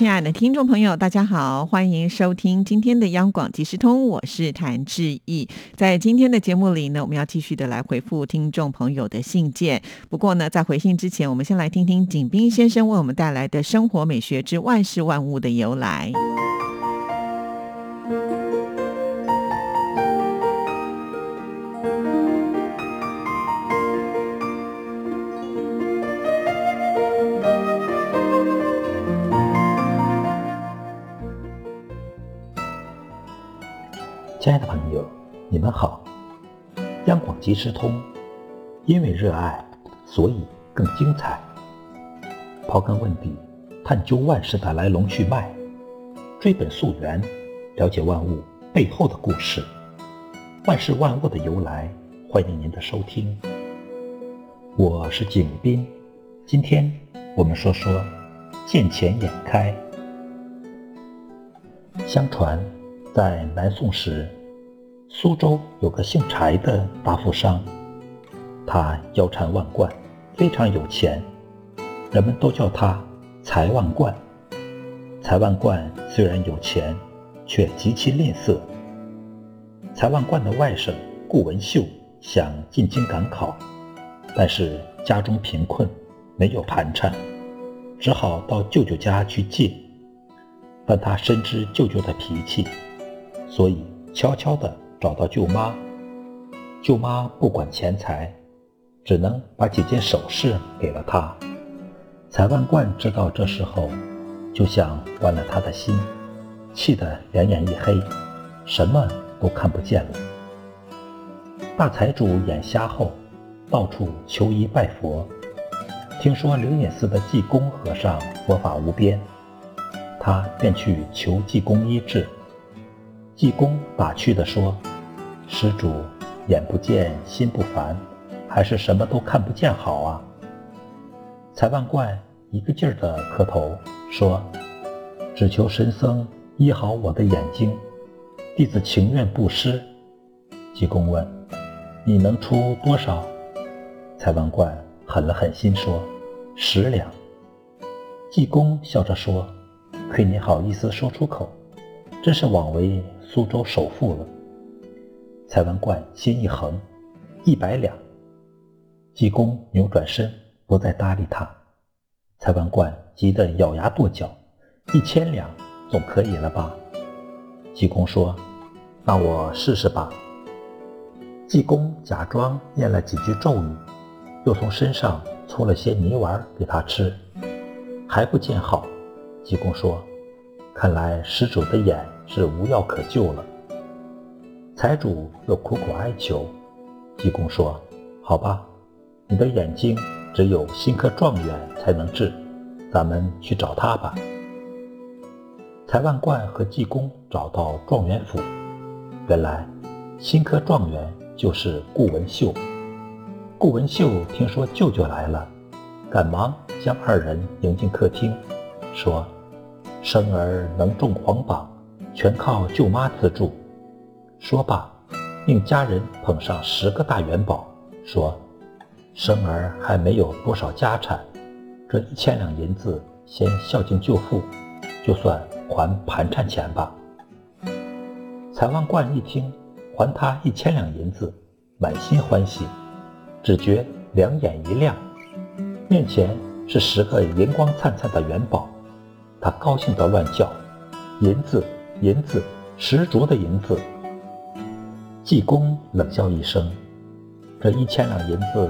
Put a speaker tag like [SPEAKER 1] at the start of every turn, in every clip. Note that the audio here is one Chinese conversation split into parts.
[SPEAKER 1] 亲爱的听众朋友，大家好，欢迎收听今天的央广即时通，我是谭志毅。在今天的节目里呢，我们要继续的来回复听众朋友的信件。不过呢，在回信之前，我们先来听听景斌先生为我们带来的生活美学之万事万物的由来。
[SPEAKER 2] 你们好！央广即时通，因为热爱，所以更精彩。刨根问底，探究万事的来龙去脉，追本溯源，了解万物背后的故事，万事万物的由来。欢迎您的收听，我是景斌。今天我们说说见钱眼开。相传。在南宋时，苏州有个姓柴的大富商，他腰缠万贯，非常有钱，人们都叫他财万贯。财万贯虽然有钱，却极其吝啬。财万贯的外甥顾文秀想进京赶考，但是家中贫困，没有盘缠，只好到舅舅家去借。但他深知舅舅的脾气。所以悄悄地找到舅妈，舅妈不管钱财，只能把几件首饰给了他。财万贯知道这时候，就像剜了他的心，气得两眼一黑，什么都看不见了。大财主眼瞎后，到处求医拜佛，听说灵隐寺的济公和尚佛法无边，他便去求济公医治。济公打趣地说：“施主，眼不见心不烦，还是什么都看不见好啊？”财万贯一个劲儿地磕头说：“只求神僧医好我的眼睛，弟子情愿布施。”济公问：“你能出多少？”财万贯狠了狠心说：“十两。”济公笑着说：“亏你好意思说出口，真是枉为……”苏州首富了，蔡万贯心一横，一百两。济公扭转身，不再搭理他。蔡万贯急得咬牙跺脚：“一千两总可以了吧？”济公说：“那我试试吧。”济公假装念了几句咒语，又从身上搓了些泥丸给他吃，还不见好。济公说：“看来施主的眼……”是无药可救了。财主又苦苦哀求，济公说：“好吧，你的眼睛只有新科状元才能治，咱们去找他吧。”财万贯和济公找到状元府，原来新科状元就是顾文秀。顾文秀听说舅舅来了，赶忙将二人迎进客厅，说：“生儿能中皇榜。”全靠舅妈资助。说罢，命家人捧上十个大元宝，说：“生儿还没有多少家产，这一千两银子先孝敬舅父，就算还盘缠钱吧。”财万贯一听还他一千两银子，满心欢喜，只觉两眼一亮，面前是十个银光灿灿的元宝，他高兴得乱叫：“银子！”银子，十足的银子。济公冷笑一声：“这一千两银子，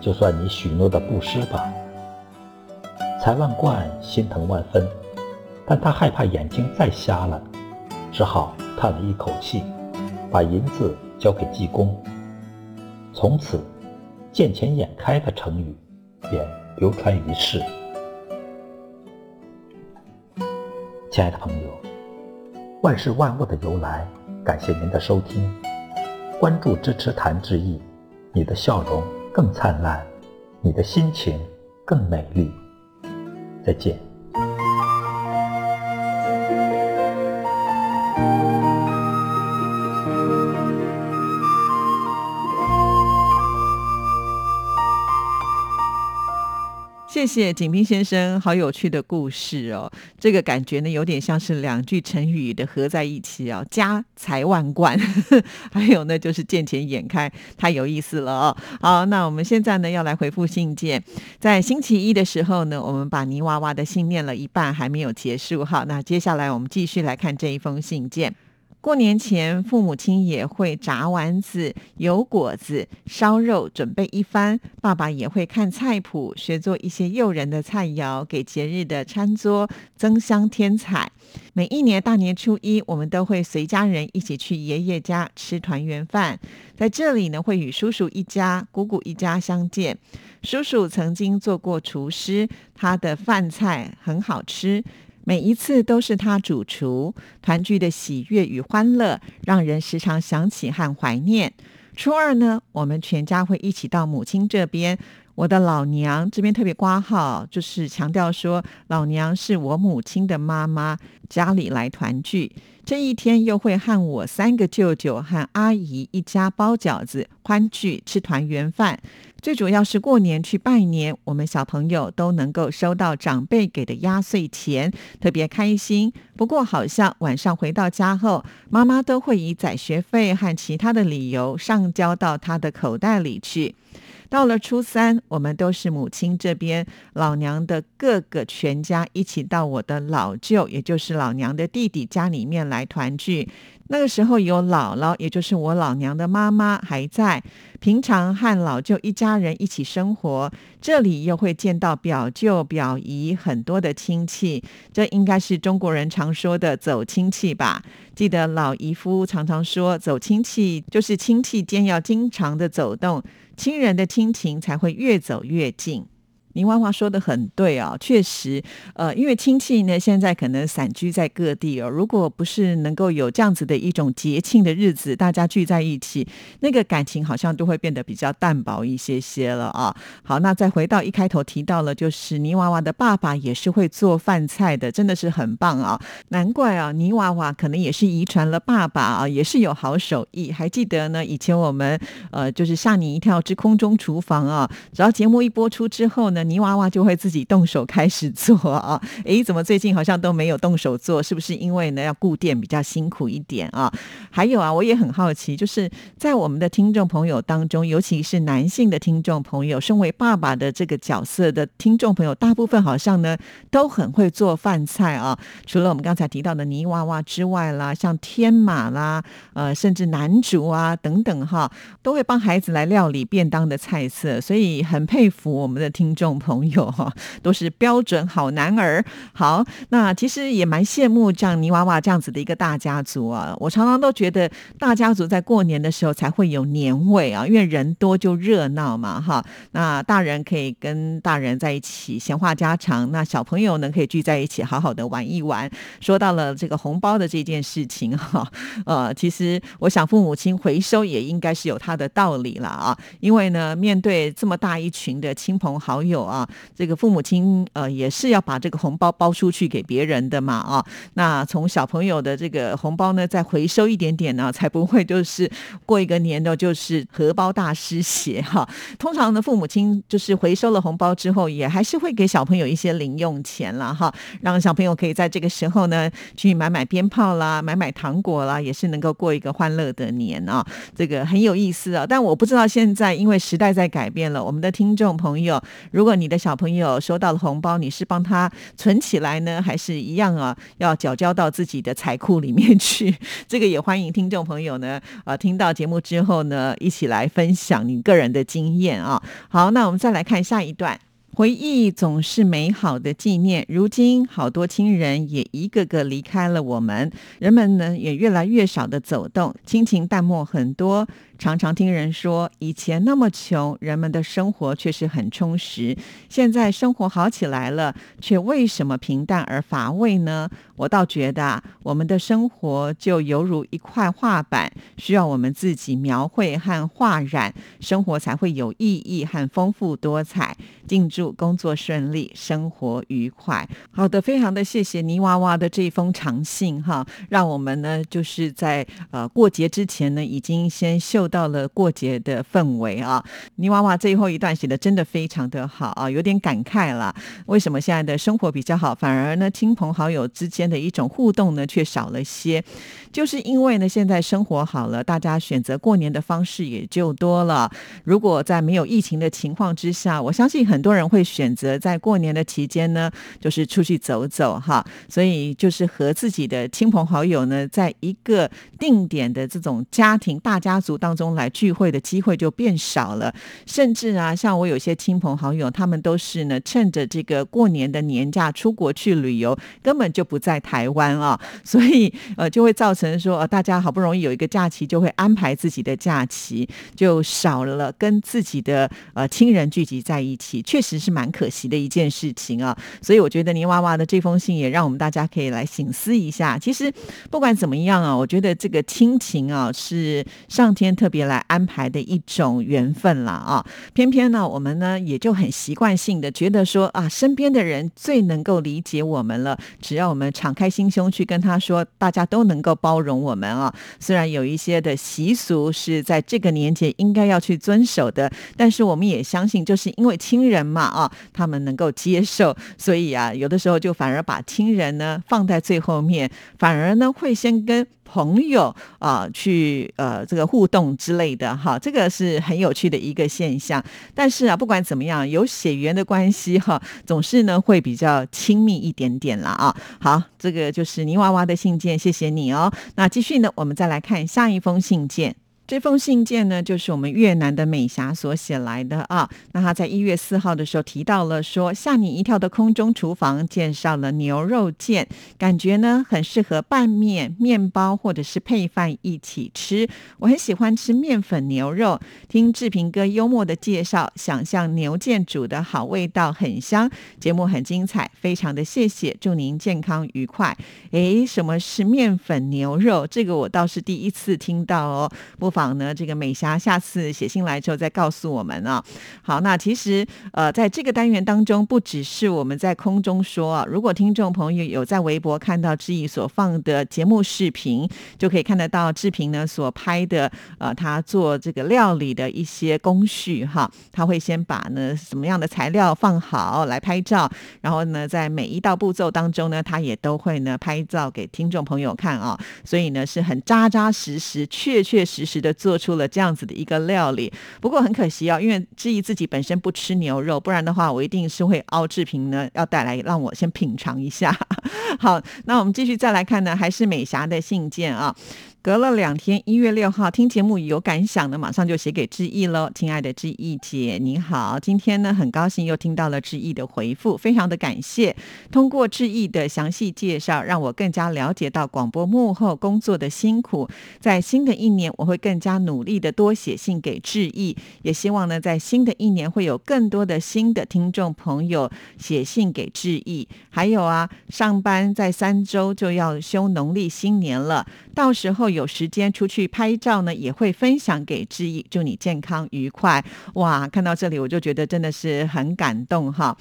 [SPEAKER 2] 就算你许诺的布施吧。”财万贯心疼万分，但他害怕眼睛再瞎了，只好叹了一口气，把银子交给济公。从此，“见钱眼开”的成语便流传于世。亲爱的朋友。万事万物的由来，感谢您的收听，关注支持谭志毅，你的笑容更灿烂，你的心情更美丽。再见。
[SPEAKER 1] 谢谢景斌先生，好有趣的故事哦。这个感觉呢，有点像是两句成语的合在一起哦，家财万贯，还有呢就是见钱眼开，太有意思了哦。好，那我们现在呢要来回复信件，在星期一的时候呢，我们把泥娃娃的信念了一半，还没有结束哈。那接下来我们继续来看这一封信件。过年前，父母亲也会炸丸子、油果子、烧肉，准备一番。爸爸也会看菜谱，学做一些诱人的菜肴，给节日的餐桌增香添彩。每一年大年初一，我们都会随家人一起去爷爷家吃团圆饭。在这里呢，会与叔叔一家、姑姑一家相见。叔叔曾经做过厨师，他的饭菜很好吃。每一次都是他主厨，团聚的喜悦与欢乐，让人时常想起和怀念。初二呢，我们全家会一起到母亲这边，我的老娘这边特别挂号，就是强调说老娘是我母亲的妈妈，家里来团聚。这一天又会和我三个舅舅和阿姨一家包饺子，欢聚吃团圆饭。最主要是过年去拜年，我们小朋友都能够收到长辈给的压岁钱，特别开心。不过好像晚上回到家后，妈妈都会以载学费和其他的理由上交到他的口袋里去。到了初三，我们都是母亲这边老娘的各个全家一起到我的老舅，也就是老娘的弟弟家里面来团聚。那个时候有姥姥，也就是我老娘的妈妈还在。平常和老舅一家人一起生活，这里又会见到表舅、表姨很多的亲戚。这应该是中国人常说的走亲戚吧？记得老姨夫常常说，走亲戚就是亲戚间要经常的走动，亲人的亲情才会越走越近。林娃娃说的很对啊，确实，呃，因为亲戚呢现在可能散居在各地哦，如果不是能够有这样子的一种节庆的日子，大家聚在一起，那个感情好像都会变得比较淡薄一些些了啊。好，那再回到一开头提到了，就是泥娃娃的爸爸也是会做饭菜的，真的是很棒啊，难怪啊，泥娃娃可能也是遗传了爸爸啊，也是有好手艺。还记得呢，以前我们呃就是吓你一跳之空中厨房啊，只要节目一播出之后呢。泥娃娃就会自己动手开始做啊！诶，怎么最近好像都没有动手做？是不是因为呢要顾店比较辛苦一点啊？还有啊，我也很好奇，就是在我们的听众朋友当中，尤其是男性的听众朋友，身为爸爸的这个角色的听众朋友，大部分好像呢都很会做饭菜啊。除了我们刚才提到的泥娃娃之外啦，像天马啦，呃，甚至男主啊等等哈，都会帮孩子来料理便当的菜色，所以很佩服我们的听众。朋友哈，都是标准好男儿。好，那其实也蛮羡慕像泥娃娃这样子的一个大家族啊。我常常都觉得大家族在过年的时候才会有年味啊，因为人多就热闹嘛哈。那大人可以跟大人在一起闲话家常，那小朋友呢可以聚在一起好好的玩一玩。说到了这个红包的这件事情哈，呃，其实我想父母亲回收也应该是有他的道理了啊，因为呢面对这么大一群的亲朋好友。啊，这个父母亲呃也是要把这个红包包出去给别人的嘛啊，那从小朋友的这个红包呢再回收一点点呢，才不会就是过一个年的就是荷包大失血哈。通常呢，父母亲就是回收了红包之后，也还是会给小朋友一些零用钱了哈，让小朋友可以在这个时候呢去买买鞭炮啦，买买糖果啦，也是能够过一个欢乐的年啊。这个很有意思啊，但我不知道现在因为时代在改变了，我们的听众朋友如如果你的小朋友收到了红包，你是帮他存起来呢，还是一样啊？要缴交到自己的财库里面去？这个也欢迎听众朋友呢，啊，听到节目之后呢，一起来分享你个人的经验啊。好，那我们再来看下一段。回忆总是美好的纪念，如今好多亲人也一个个离开了我们，人们呢也越来越少的走动，亲情淡漠很多。常常听人说，以前那么穷，人们的生活却是很充实。现在生活好起来了，却为什么平淡而乏味呢？我倒觉得啊，我们的生活就犹如一块画板，需要我们自己描绘和画染，生活才会有意义和丰富多彩。敬祝工作顺利，生活愉快。好的，非常的谢谢泥娃娃的这封长信哈，让我们呢就是在呃过节之前呢，已经先秀到了过节的氛围啊。泥娃娃最后一段写的真的非常的好啊，有点感慨了。为什么现在的生活比较好，反而呢亲朋好友之间的一种互动呢却少了些？就是因为呢现在生活好了，大家选择过年的方式也就多了。如果在没有疫情的情况之下，我相信。很多人会选择在过年的期间呢，就是出去走走哈，所以就是和自己的亲朋好友呢，在一个定点的这种家庭大家族当中来聚会的机会就变少了。甚至啊，像我有些亲朋好友，他们都是呢，趁着这个过年的年假出国去旅游，根本就不在台湾啊，所以呃，就会造成说，呃大家好不容易有一个假期，就会安排自己的假期，就少了跟自己的呃亲人聚集在一起。确实是蛮可惜的一件事情啊，所以我觉得泥娃娃的这封信也让我们大家可以来醒思一下。其实不管怎么样啊，我觉得这个亲情啊是上天特特别来安排的一种缘分了啊。偏偏呢，我们呢也就很习惯性的觉得说啊，身边的人最能够理解我们了，只要我们敞开心胸去跟他说，大家都能够包容我们啊。虽然有一些的习俗是在这个年节应该要去遵守的，但是我们也相信，就是因为亲。人嘛啊，他们能够接受，所以啊，有的时候就反而把亲人呢放在最后面，反而呢会先跟朋友啊去呃这个互动之类的哈，这个是很有趣的一个现象。但是啊，不管怎么样，有血缘的关系哈，总是呢会比较亲密一点点啦啊。好，这个就是泥娃娃的信件，谢谢你哦。那继续呢，我们再来看下一封信件。这封信件呢，就是我们越南的美霞所写来的啊。那他在一月四号的时候提到了说，吓你一跳的空中厨房介绍了牛肉件，感觉呢很适合拌面、面包或者是配饭一起吃。我很喜欢吃面粉牛肉。听志平哥幽默的介绍，想象牛腱煮的好味道，很香。节目很精彩，非常的谢谢，祝您健康愉快。诶，什么是面粉牛肉？这个我倒是第一次听到哦。不。访呢，这个美霞下次写信来之后再告诉我们啊。好，那其实呃，在这个单元当中，不只是我们在空中说啊，如果听众朋友有在微博看到志毅所放的节目视频，就可以看得到志平呢所拍的呃，他做这个料理的一些工序哈。他会先把呢什么样的材料放好来拍照，然后呢，在每一道步骤当中呢，他也都会呢拍照给听众朋友看啊。所以呢，是很扎扎实实、确确实实的。做出了这样子的一个料理，不过很可惜哦，因为质疑自己本身不吃牛肉，不然的话，我一定是会凹制品呢，要带来让我先品尝一下。好，那我们继续再来看呢，还是美霞的信件啊。隔了两天，一月六号听节目有感想的，马上就写给志毅喽。亲爱的志毅姐，你好，今天呢很高兴又听到了志毅的回复，非常的感谢。通过志毅的详细介绍，让我更加了解到广播幕后工作的辛苦。在新的一年，我会更加努力的多写信给志毅，也希望呢在新的一年会有更多的新的听众朋友写信给志毅。还有啊，上班在三周就要休农历新年了，到时候。有时间出去拍照呢，也会分享给志毅，祝你健康愉快。哇，看到这里我就觉得真的是很感动哈。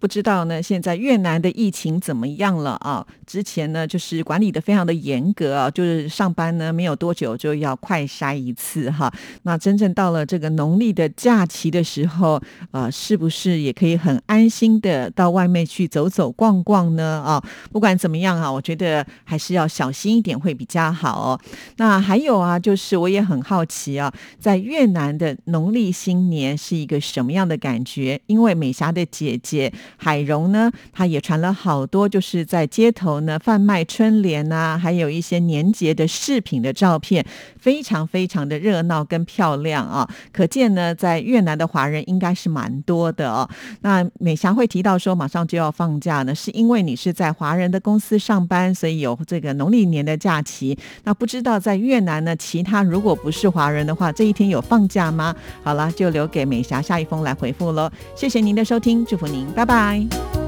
[SPEAKER 1] 不知道呢，现在越南的疫情怎么样了啊？之前呢，就是管理的非常的严格啊，就是上班呢没有多久就要快筛一次哈。那真正到了这个农历的假期的时候，呃，是不是也可以很安心的到外面去走走逛逛呢？啊，不管怎么样啊，我觉得还是要小心一点会比较好哦。那还有啊，就是我也很好奇啊，在越南的农历新年是一个什么样的感觉？因为美霞的姐姐。海荣呢，他也传了好多，就是在街头呢贩卖春联啊，还有一些年节的饰品的照片，非常非常的热闹跟漂亮啊！可见呢，在越南的华人应该是蛮多的哦。那美霞会提到说，马上就要放假呢，是因为你是在华人的公司上班，所以有这个农历年的假期。那不知道在越南呢，其他如果不是华人的话，这一天有放假吗？好了，就留给美霞下一封来回复喽。谢谢您的收听，祝福您，拜拜。Bye.